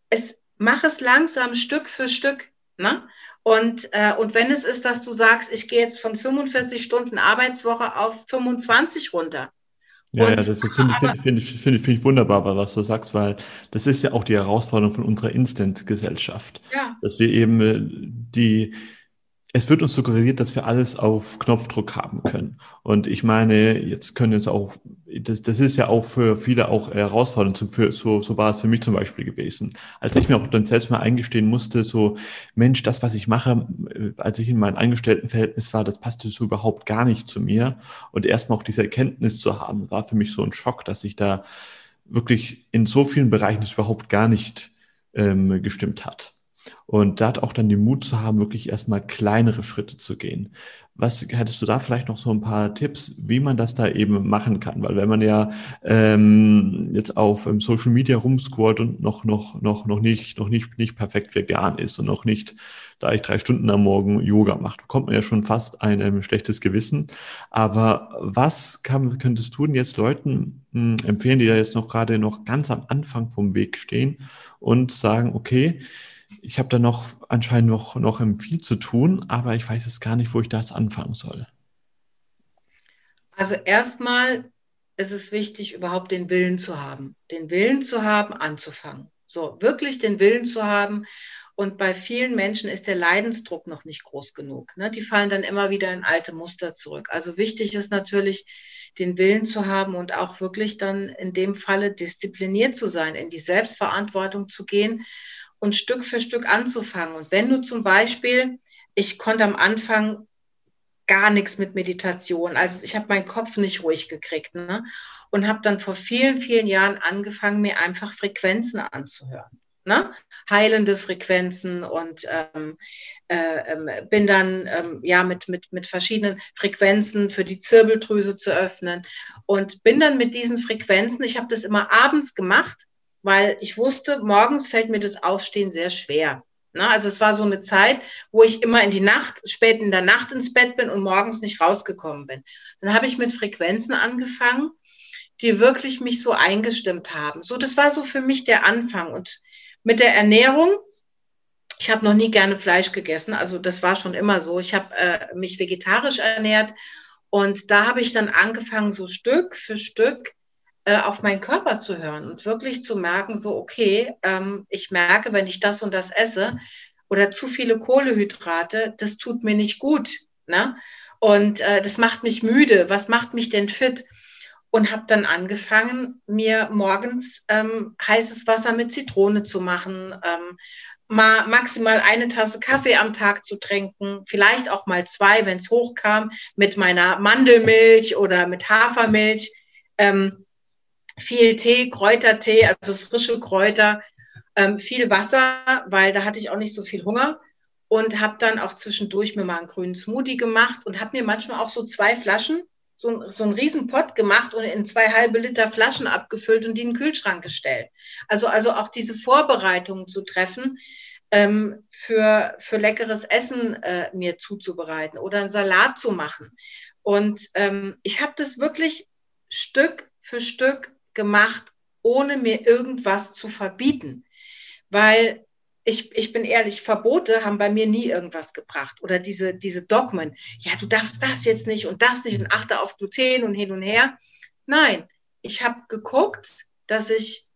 A: es mach es langsam Stück für Stück. Ne? Und, äh, und wenn es ist, dass du sagst, ich gehe jetzt von 45 Stunden Arbeitswoche auf 25 runter.
B: Ja, ja, das finde ich, find, ich, find, find ich wunderbar, was du sagst, weil das ist ja auch die Herausforderung von unserer Instant-Gesellschaft. Ja. Dass wir eben äh, die, es wird uns suggeriert, dass wir alles auf Knopfdruck haben können. Und ich meine, jetzt können jetzt auch, das, das ist ja auch für viele auch herausfordernd, für, so, so war es für mich zum Beispiel gewesen. Als ich mir auch dann selbst mal eingestehen musste, so, Mensch, das, was ich mache, äh, als ich in meinem Angestelltenverhältnis war, das passte so überhaupt gar nicht zu mir. Und erstmal auch diese Erkenntnis zu haben, war für mich so ein Schock, dass ich da wirklich in so vielen Bereichen es überhaupt gar nicht ähm, gestimmt hat. Und da auch dann den Mut zu haben, wirklich erstmal kleinere Schritte zu gehen. Was hättest du da vielleicht noch so ein paar Tipps, wie man das da eben machen kann? Weil wenn man ja ähm, jetzt auf ähm, Social Media rumscrollt und noch noch noch noch nicht noch nicht nicht perfekt vegan ist und noch nicht da ich drei Stunden am Morgen Yoga macht, bekommt man ja schon fast ein ähm, schlechtes Gewissen. Aber was kann, könntest du denn jetzt Leuten mh, hm, empfehlen, die da jetzt noch gerade noch ganz am Anfang vom Weg stehen und sagen, okay, ich habe da noch anscheinend noch, noch viel zu tun, aber ich weiß jetzt gar nicht, wo ich das anfangen soll.
A: Also erstmal ist es wichtig, überhaupt den Willen zu haben. Den Willen zu haben, anzufangen. So, wirklich den Willen zu haben. Und bei vielen Menschen ist der Leidensdruck noch nicht groß genug. Ne? Die fallen dann immer wieder in alte Muster zurück. Also wichtig ist natürlich, den Willen zu haben und auch wirklich dann in dem Falle diszipliniert zu sein, in die Selbstverantwortung zu gehen und Stück für Stück anzufangen. Und wenn du zum Beispiel, ich konnte am Anfang gar nichts mit Meditation, also ich habe meinen Kopf nicht ruhig gekriegt ne? und habe dann vor vielen, vielen Jahren angefangen, mir einfach Frequenzen anzuhören. Ne? heilende Frequenzen und ähm, äh, äh, bin dann ähm, ja mit, mit, mit verschiedenen Frequenzen für die Zirbeldrüse zu öffnen und bin dann mit diesen Frequenzen, ich habe das immer abends gemacht, weil ich wusste, morgens fällt mir das Aufstehen sehr schwer. Na, also es war so eine Zeit, wo ich immer in die Nacht, spät in der Nacht ins Bett bin und morgens nicht rausgekommen bin. Dann habe ich mit Frequenzen angefangen, die wirklich mich so eingestimmt haben. So, das war so für mich der Anfang. Und mit der Ernährung, ich habe noch nie gerne Fleisch gegessen, also das war schon immer so. Ich habe äh, mich vegetarisch ernährt und da habe ich dann angefangen, so Stück für Stück äh, auf meinen Körper zu hören und wirklich zu merken, so, okay, ähm, ich merke, wenn ich das und das esse oder zu viele Kohlehydrate, das tut mir nicht gut. Ne? Und äh, das macht mich müde. Was macht mich denn fit? Und habe dann angefangen, mir morgens ähm, heißes Wasser mit Zitrone zu machen, ähm, mal maximal eine Tasse Kaffee am Tag zu trinken, vielleicht auch mal zwei, wenn es hochkam, mit meiner Mandelmilch oder mit Hafermilch. Ähm, viel Tee, Kräutertee, also frische Kräuter, ähm, viel Wasser, weil da hatte ich auch nicht so viel Hunger und habe dann auch zwischendurch mir mal einen grünen Smoothie gemacht und habe mir manchmal auch so zwei Flaschen, so, so einen riesen Pott gemacht und in zwei halbe Liter Flaschen abgefüllt und die in den Kühlschrank gestellt. Also, also auch diese Vorbereitungen zu treffen, ähm, für, für leckeres Essen äh, mir zuzubereiten oder einen Salat zu machen. Und ähm, ich habe das wirklich Stück für Stück gemacht, ohne mir irgendwas zu verbieten. Weil ich, ich bin ehrlich, Verbote haben bei mir nie irgendwas gebracht. Oder diese, diese Dogmen. Ja, du darfst das jetzt nicht und das nicht und achte auf Gluten und hin und her. Nein, ich habe geguckt, dass ich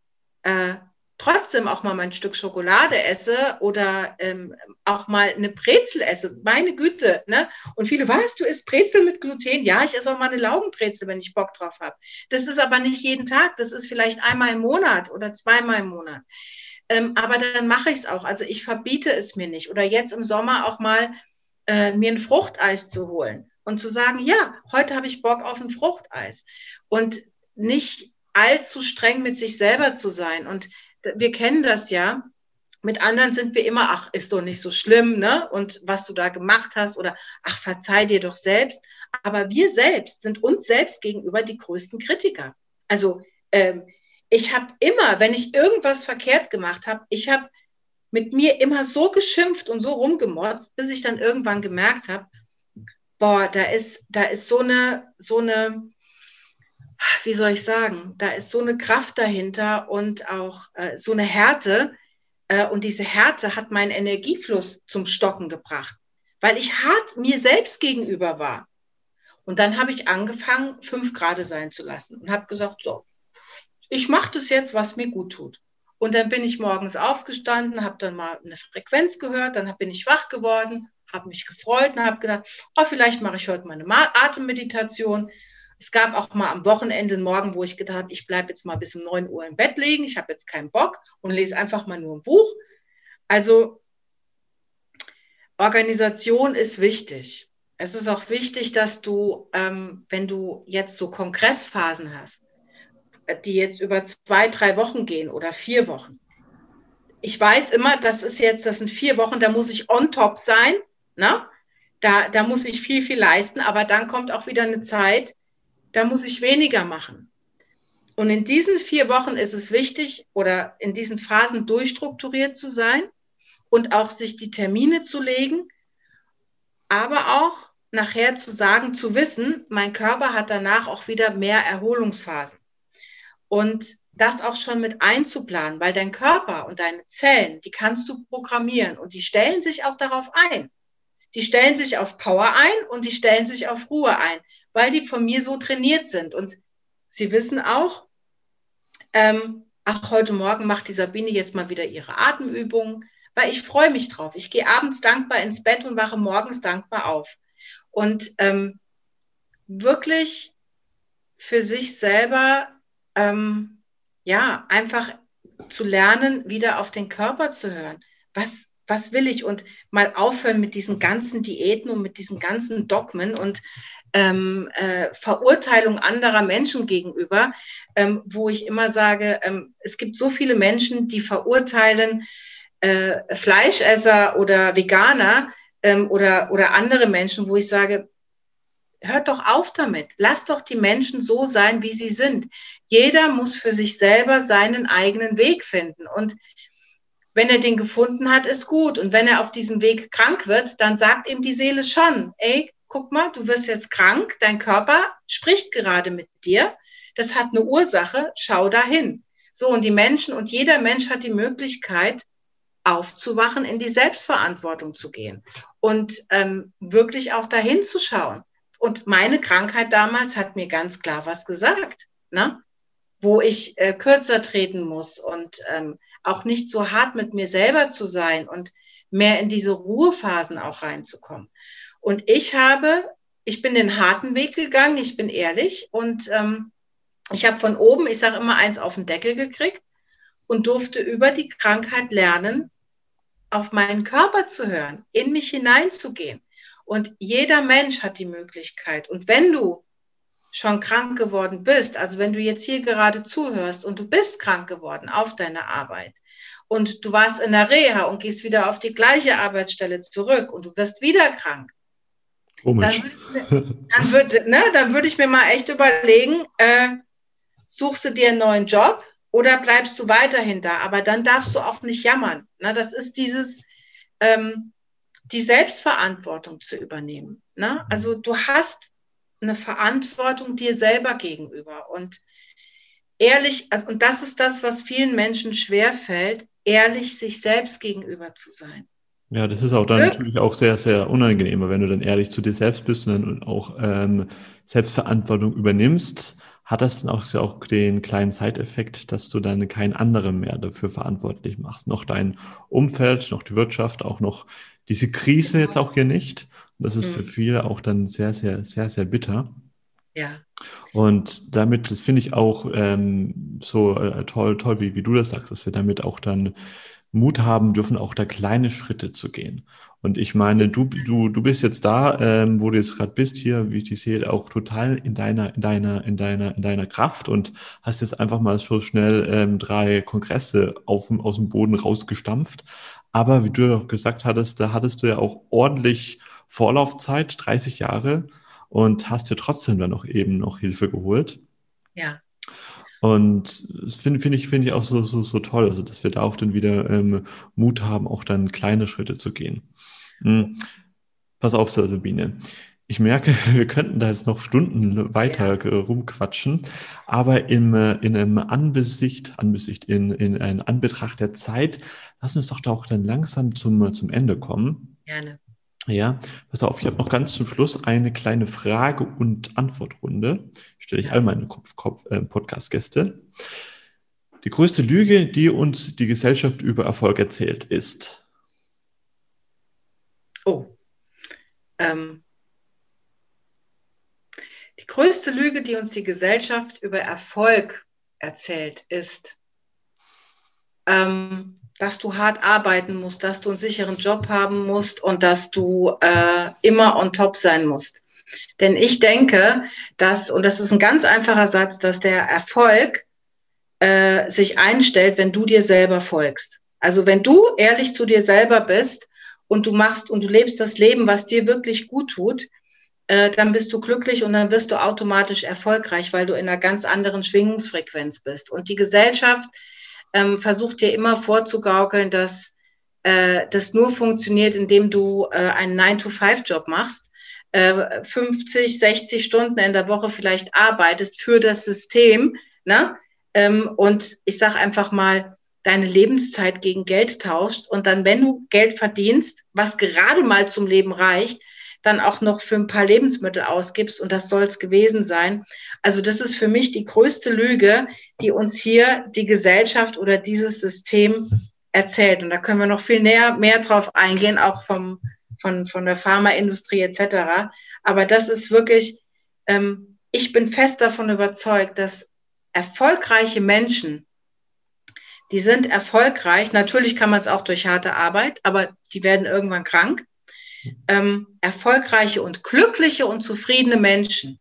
A: äh, trotzdem auch mal mein Stück Schokolade esse oder ähm, auch mal eine Brezel esse. Meine Güte, ne? Und viele, was, du isst Brezel mit Gluten? Ja, ich esse auch mal eine Laugenbrezel, wenn ich Bock drauf habe. Das ist aber nicht jeden Tag, das ist vielleicht einmal im Monat oder zweimal im Monat. Ähm, aber dann mache ich es auch. Also ich verbiete es mir nicht. Oder jetzt im Sommer auch mal äh, mir ein Fruchteis zu holen und zu sagen, ja, heute habe ich Bock auf ein Fruchteis. Und nicht allzu streng mit sich selber zu sein. Und wir kennen das ja. Mit anderen sind wir immer, ach, ist doch nicht so schlimm, ne? Und was du da gemacht hast oder ach, verzeih dir doch selbst. Aber wir selbst sind uns selbst gegenüber die größten Kritiker. Also ähm, ich habe immer, wenn ich irgendwas verkehrt gemacht habe, ich habe mit mir immer so geschimpft und so rumgemotzt, bis ich dann irgendwann gemerkt habe, boah, da ist, da ist so eine, so eine, wie soll ich sagen, da ist so eine Kraft dahinter und auch äh, so eine Härte. Äh, und diese Härte hat meinen Energiefluss zum Stocken gebracht, weil ich hart mir selbst gegenüber war. Und dann habe ich angefangen, fünf Grad sein zu lassen und habe gesagt, so, ich mache das jetzt, was mir gut tut. Und dann bin ich morgens aufgestanden, habe dann mal eine Frequenz gehört, dann bin ich wach geworden, habe mich gefreut und habe gedacht, oh, vielleicht mache ich heute mal eine Atemmeditation. Es gab auch mal am Wochenende einen Morgen, wo ich gedacht habe, ich bleibe jetzt mal bis um 9 Uhr im Bett liegen, ich habe jetzt keinen Bock und lese einfach mal nur ein Buch. Also Organisation ist wichtig. Es ist auch wichtig, dass du, ähm, wenn du jetzt so Kongressphasen hast, die jetzt über zwei, drei Wochen gehen oder vier Wochen, ich weiß immer, das ist jetzt, das sind vier Wochen, da muss ich on top sein. Ne? Da, da muss ich viel, viel leisten, aber dann kommt auch wieder eine Zeit, da muss ich weniger machen. Und in diesen vier Wochen ist es wichtig oder in diesen Phasen durchstrukturiert zu sein und auch sich die Termine zu legen, aber auch nachher zu sagen, zu wissen, mein Körper hat danach auch wieder mehr Erholungsphasen. Und das auch schon mit einzuplanen, weil dein Körper und deine Zellen, die kannst du programmieren und die stellen sich auch darauf ein. Die stellen sich auf Power ein und die stellen sich auf Ruhe ein, weil die von mir so trainiert sind. Und sie wissen auch, ähm, ach, heute Morgen macht die Sabine jetzt mal wieder ihre Atemübungen, weil ich freue mich drauf. Ich gehe abends dankbar ins Bett und wache morgens dankbar auf. Und ähm, wirklich für sich selber ähm, ja, einfach zu lernen, wieder auf den Körper zu hören. Was, was will ich? Und mal aufhören mit diesen ganzen Diäten und mit diesen ganzen Dogmen und ähm, äh, Verurteilung anderer Menschen gegenüber, ähm, wo ich immer sage, ähm, es gibt so viele Menschen, die verurteilen äh, Fleischesser oder Veganer ähm, oder, oder andere Menschen, wo ich sage, hört doch auf damit. Lasst doch die Menschen so sein, wie sie sind. Jeder muss für sich selber seinen eigenen Weg finden. Und wenn er den gefunden hat, ist gut. Und wenn er auf diesem Weg krank wird, dann sagt ihm die Seele schon, ey, guck mal, du wirst jetzt krank, dein Körper spricht gerade mit dir. Das hat eine Ursache, schau dahin. So, und die Menschen und jeder Mensch hat die Möglichkeit, aufzuwachen, in die Selbstverantwortung zu gehen und ähm, wirklich auch dahin zu schauen. Und meine Krankheit damals hat mir ganz klar was gesagt, ne? wo ich äh, kürzer treten muss und ähm, auch nicht so hart mit mir selber zu sein und mehr in diese Ruhephasen auch reinzukommen. Und ich habe, ich bin den harten Weg gegangen, ich bin ehrlich und ähm, ich habe von oben, ich sage immer eins auf den Deckel gekriegt und durfte über die Krankheit lernen, auf meinen Körper zu hören, in mich hineinzugehen. Und jeder Mensch hat die Möglichkeit. Und wenn du schon krank geworden bist, also wenn du jetzt hier gerade zuhörst und du bist krank geworden auf deiner Arbeit und du warst in der Reha und gehst wieder auf die gleiche Arbeitsstelle zurück und du wirst wieder krank, Komisch. dann würde ne, dann würd ich mir mal echt überlegen, äh, suchst du dir einen neuen Job oder bleibst du weiterhin da? Aber dann darfst du auch nicht jammern. Ne? Das ist dieses, ähm, die Selbstverantwortung zu übernehmen. Ne? Also du hast eine Verantwortung dir selber gegenüber und ehrlich, also, und das ist das, was vielen Menschen schwerfällt, ehrlich sich selbst gegenüber zu sein.
B: Ja, das ist auch dann natürlich auch sehr, sehr unangenehmer, wenn du dann ehrlich zu dir selbst bist und dann auch ähm, Selbstverantwortung übernimmst, hat das dann auch, auch den kleinen Zeiteffekt, dass du dann keinen anderen mehr dafür verantwortlich machst. Noch dein Umfeld, noch die Wirtschaft, auch noch diese Krise jetzt auch hier nicht. Und das ist mhm. für viele auch dann sehr, sehr, sehr, sehr bitter.
A: Ja.
B: Und damit, das finde ich auch ähm, so äh, toll, toll, wie, wie du das sagst, dass wir damit auch dann Mut haben dürfen, auch da kleine Schritte zu gehen. Und ich meine, du, du, du bist jetzt da, ähm, wo du jetzt gerade bist, hier, wie ich dich sehe, auch total in deiner, in deiner, in deiner, in deiner Kraft und hast jetzt einfach mal so schnell ähm, drei Kongresse auf, aus dem Boden rausgestampft. Aber wie du auch gesagt hattest, da hattest du ja auch ordentlich Vorlaufzeit, 30 Jahre, und hast dir trotzdem dann noch eben noch Hilfe geholt.
A: Ja.
B: Und das finde find ich, find ich auch so, so, so toll, also dass wir da auch dann wieder ähm, Mut haben, auch dann kleine Schritte zu gehen. Mhm. Pass auf, Sabine. Ich merke, wir könnten da jetzt noch Stunden weiter ja. rumquatschen, aber im, äh, in einem Anbesicht, Anbesicht, in, in ein Anbetracht der Zeit, lass uns doch da auch dann langsam zum, zum Ende kommen.
A: Gerne.
B: Ja, pass auf, ich habe noch ganz zum Schluss eine kleine Frage- und Antwortrunde. Stelle ich all meine äh, Podcast-Gäste. Die größte Lüge, die uns die Gesellschaft über Erfolg erzählt, ist.
A: Oh. Ähm, die größte Lüge, die uns die Gesellschaft über Erfolg erzählt, ist, ähm, dass du hart arbeiten musst, dass du einen sicheren Job haben musst und dass du äh, immer on top sein musst. Denn ich denke, dass, und das ist ein ganz einfacher Satz, dass der Erfolg äh, sich einstellt, wenn du dir selber folgst. Also wenn du ehrlich zu dir selber bist und du machst und du lebst das Leben, was dir wirklich gut tut, äh, dann bist du glücklich und dann wirst du automatisch erfolgreich, weil du in einer ganz anderen Schwingungsfrequenz bist. Und die Gesellschaft ähm, versucht dir immer vorzugaukeln, dass äh, das nur funktioniert, indem du äh, einen 9-to-5-Job machst, äh, 50, 60 Stunden in der Woche vielleicht arbeitest für das System. Ne? Ähm, und ich sage einfach mal, deine Lebenszeit gegen Geld tauscht und dann, wenn du Geld verdienst, was gerade mal zum Leben reicht, dann auch noch für ein paar Lebensmittel ausgibst und das soll es gewesen sein. Also das ist für mich die größte Lüge, die uns hier die Gesellschaft oder dieses System erzählt. Und da können wir noch viel näher, mehr drauf eingehen, auch vom, von, von der Pharmaindustrie etc. Aber das ist wirklich, ähm, ich bin fest davon überzeugt, dass erfolgreiche Menschen, die sind erfolgreich. Natürlich kann man es auch durch harte Arbeit, aber die werden irgendwann krank. Ähm, erfolgreiche und glückliche und zufriedene Menschen,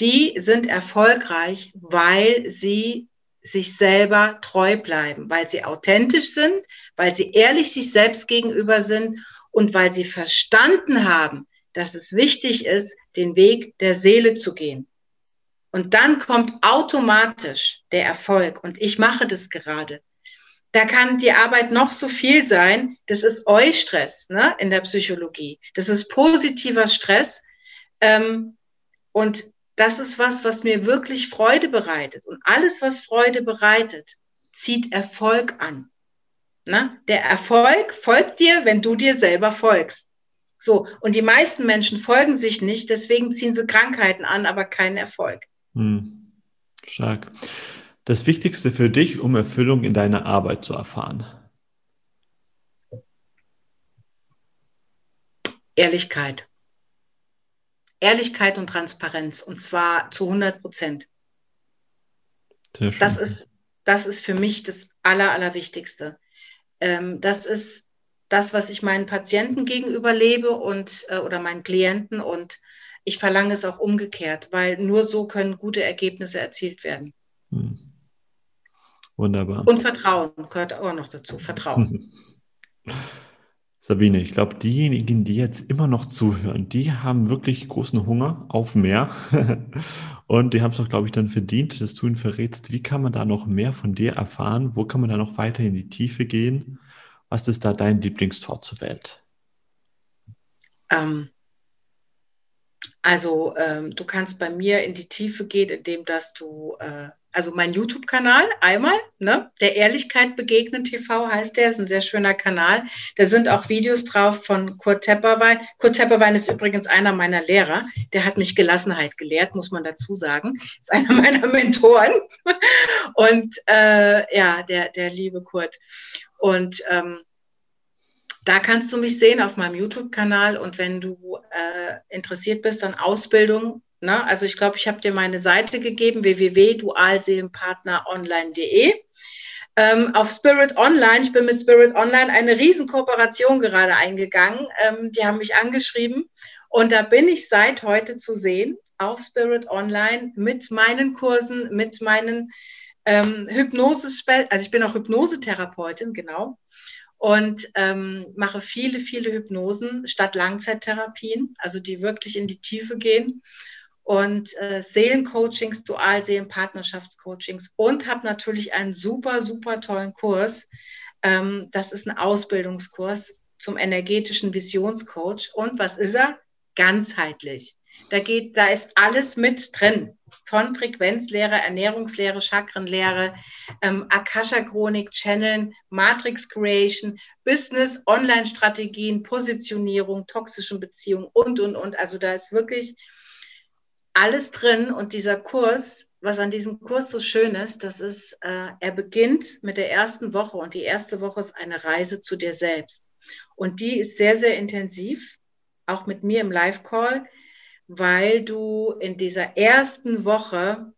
A: die sind erfolgreich, weil sie sich selber treu bleiben, weil sie authentisch sind, weil sie ehrlich sich selbst gegenüber sind und weil sie verstanden haben, dass es wichtig ist, den Weg der Seele zu gehen. Und dann kommt automatisch der Erfolg. Und ich mache das gerade. Da kann die Arbeit noch so viel sein. Das ist Eustress ne, in der Psychologie. Das ist positiver Stress. Ähm, und das ist was, was mir wirklich Freude bereitet. Und alles, was Freude bereitet, zieht Erfolg an. Na? Der Erfolg folgt dir, wenn du dir selber folgst. So, und die meisten Menschen folgen sich nicht, deswegen ziehen sie Krankheiten an, aber keinen Erfolg. Hm.
B: Stark. Das Wichtigste für dich, um Erfüllung in deiner Arbeit zu erfahren?
A: Ehrlichkeit. Ehrlichkeit und Transparenz und zwar zu 100 Prozent. Das ist, das ist für mich das Aller, Allerwichtigste. Ähm, das ist das, was ich meinen Patienten gegenüber lebe und äh, oder meinen Klienten und ich verlange es auch umgekehrt, weil nur so können gute Ergebnisse erzielt werden. Hm.
B: Wunderbar.
A: Und Vertrauen gehört auch noch dazu. Vertrauen.
B: Sabine, ich glaube, diejenigen, die jetzt immer noch zuhören, die haben wirklich großen Hunger auf mehr. Und die haben es doch, glaube ich, dann verdient, dass du ihnen verrätst, wie kann man da noch mehr von dir erfahren? Wo kann man da noch weiter in die Tiefe gehen? Was ist da dein Lieblingstor zur Welt?
A: Ähm, also ähm, du kannst bei mir in die Tiefe gehen, indem dass du äh, also mein YouTube-Kanal einmal, ne? Der Ehrlichkeit begegnen TV heißt der, ist ein sehr schöner Kanal. Da sind auch Videos drauf von Kurt Tepperwein. Kurt Tepperwein ist übrigens einer meiner Lehrer. Der hat mich Gelassenheit gelehrt, muss man dazu sagen. Ist einer meiner Mentoren. Und äh, ja, der, der liebe Kurt. Und ähm, da kannst du mich sehen auf meinem YouTube-Kanal und wenn du äh, interessiert bist an Ausbildung, Ne? Also ich glaube, ich habe dir meine Seite gegeben, www.dualseelenpartneronline.de. Ähm, auf Spirit Online, ich bin mit Spirit Online eine Riesenkooperation gerade eingegangen. Ähm, die haben mich angeschrieben und da bin ich seit heute zu sehen auf Spirit Online mit meinen Kursen, mit meinen ähm, Hypnose, also ich bin auch Hypnosetherapeutin, genau und ähm, mache viele, viele Hypnosen statt Langzeittherapien, also die wirklich in die Tiefe gehen und äh, Seelencoachings, Dualseelen-Partnerschaftscoachings und habe natürlich einen super, super tollen Kurs. Ähm, das ist ein Ausbildungskurs zum energetischen Visionscoach. Und was ist er? Ganzheitlich. Da geht, da ist alles mit drin. Von Frequenzlehre, Ernährungslehre, Chakrenlehre, ähm, Akasha-Chronik, Channeln, Matrix Creation, Business, Online-Strategien, Positionierung, toxischen Beziehungen und, und, und. Also da ist wirklich alles drin und dieser Kurs, was an diesem Kurs so schön ist, das ist, äh, er beginnt mit der ersten Woche und die erste Woche ist eine Reise zu dir selbst. Und die ist sehr, sehr intensiv, auch mit mir im Live-Call, weil du in dieser ersten Woche,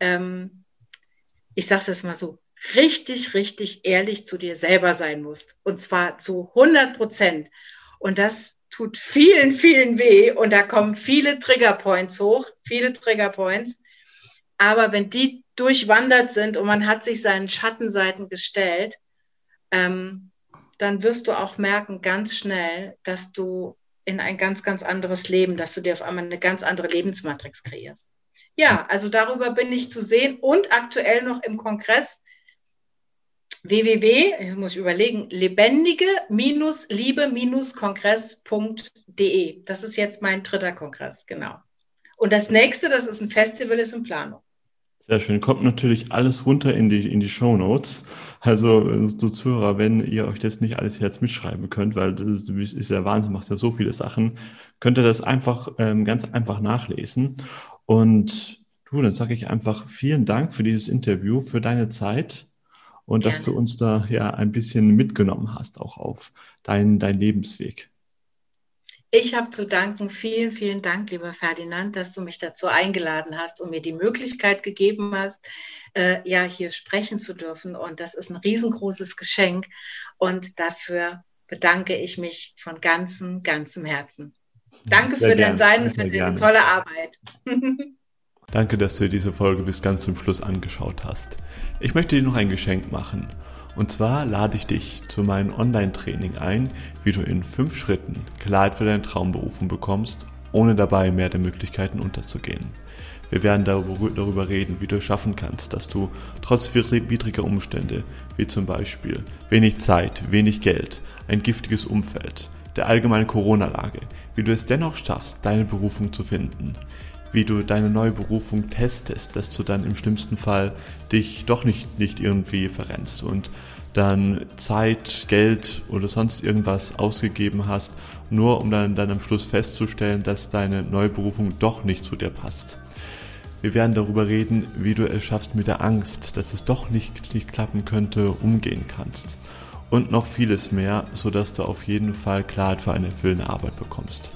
A: ähm, ich sage jetzt mal so, richtig, richtig ehrlich zu dir selber sein musst. Und zwar zu 100 Prozent. Und das tut vielen, vielen weh und da kommen viele Triggerpoints hoch, viele Triggerpoints. Aber wenn die durchwandert sind und man hat sich seinen Schattenseiten gestellt, ähm, dann wirst du auch merken ganz schnell, dass du in ein ganz, ganz anderes Leben, dass du dir auf einmal eine ganz andere Lebensmatrix kreierst. Ja, also darüber bin ich zu sehen und aktuell noch im Kongress www, jetzt muss ich überlegen, lebendige-liebe-kongress.de. Das ist jetzt mein dritter Kongress, genau. Und das nächste, das ist ein Festival, ist in Planung.
B: Sehr schön. Kommt natürlich alles runter in die, in die Show Notes. Also, so Zuhörer, wenn ihr euch das nicht alles jetzt mitschreiben könnt, weil das ist, ist ja Wahnsinn, macht ja so viele Sachen, könnt ihr das einfach, ähm, ganz einfach nachlesen. Und du, dann sage ich einfach vielen Dank für dieses Interview, für deine Zeit und Gerne. dass du uns da ja ein bisschen mitgenommen hast, auch auf deinen dein Lebensweg.
A: Ich habe zu danken. Vielen, vielen Dank, lieber Ferdinand, dass du mich dazu eingeladen hast und mir die Möglichkeit gegeben hast, äh, ja, hier sprechen zu dürfen. Und das ist ein riesengroßes Geschenk. Und dafür bedanke ich mich von ganzem, ganzem Herzen. Danke Sehr für dein Sein und für deine tolle Arbeit.
B: Danke, dass du diese Folge bis ganz zum Schluss angeschaut hast. Ich möchte dir noch ein Geschenk machen. Und zwar lade ich dich zu meinem Online-Training ein, wie du in fünf Schritten Klarheit für deine Traumberufung bekommst, ohne dabei mehr der Möglichkeiten unterzugehen. Wir werden darüber reden, wie du es schaffen kannst, dass du trotz widriger Umstände, wie zum Beispiel wenig Zeit, wenig Geld, ein giftiges Umfeld, der allgemeinen Corona-Lage, wie du es dennoch schaffst, deine Berufung zu finden, wie du deine neue Berufung testest, dass du dann im schlimmsten Fall dich doch nicht, nicht irgendwie verrennst und dann Zeit, Geld oder sonst irgendwas ausgegeben hast, nur um dann, dann am Schluss festzustellen, dass deine neue Berufung doch nicht zu dir passt. Wir werden darüber reden, wie du es schaffst mit der Angst, dass es doch nicht, nicht klappen könnte, umgehen kannst. Und noch vieles mehr, sodass du auf jeden Fall Klarheit für eine erfüllende Arbeit bekommst.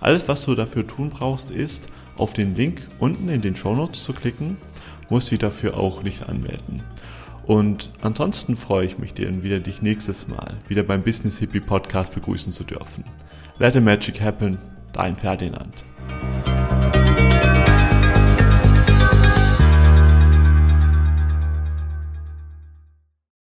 B: Alles, was du dafür tun brauchst, ist, auf den Link unten in den Show Notes zu klicken, muss sie dafür auch nicht anmelden. Und ansonsten freue ich mich, dir wieder dich nächstes Mal wieder beim Business Hippie Podcast begrüßen zu dürfen. Let the Magic Happen, dein Ferdinand.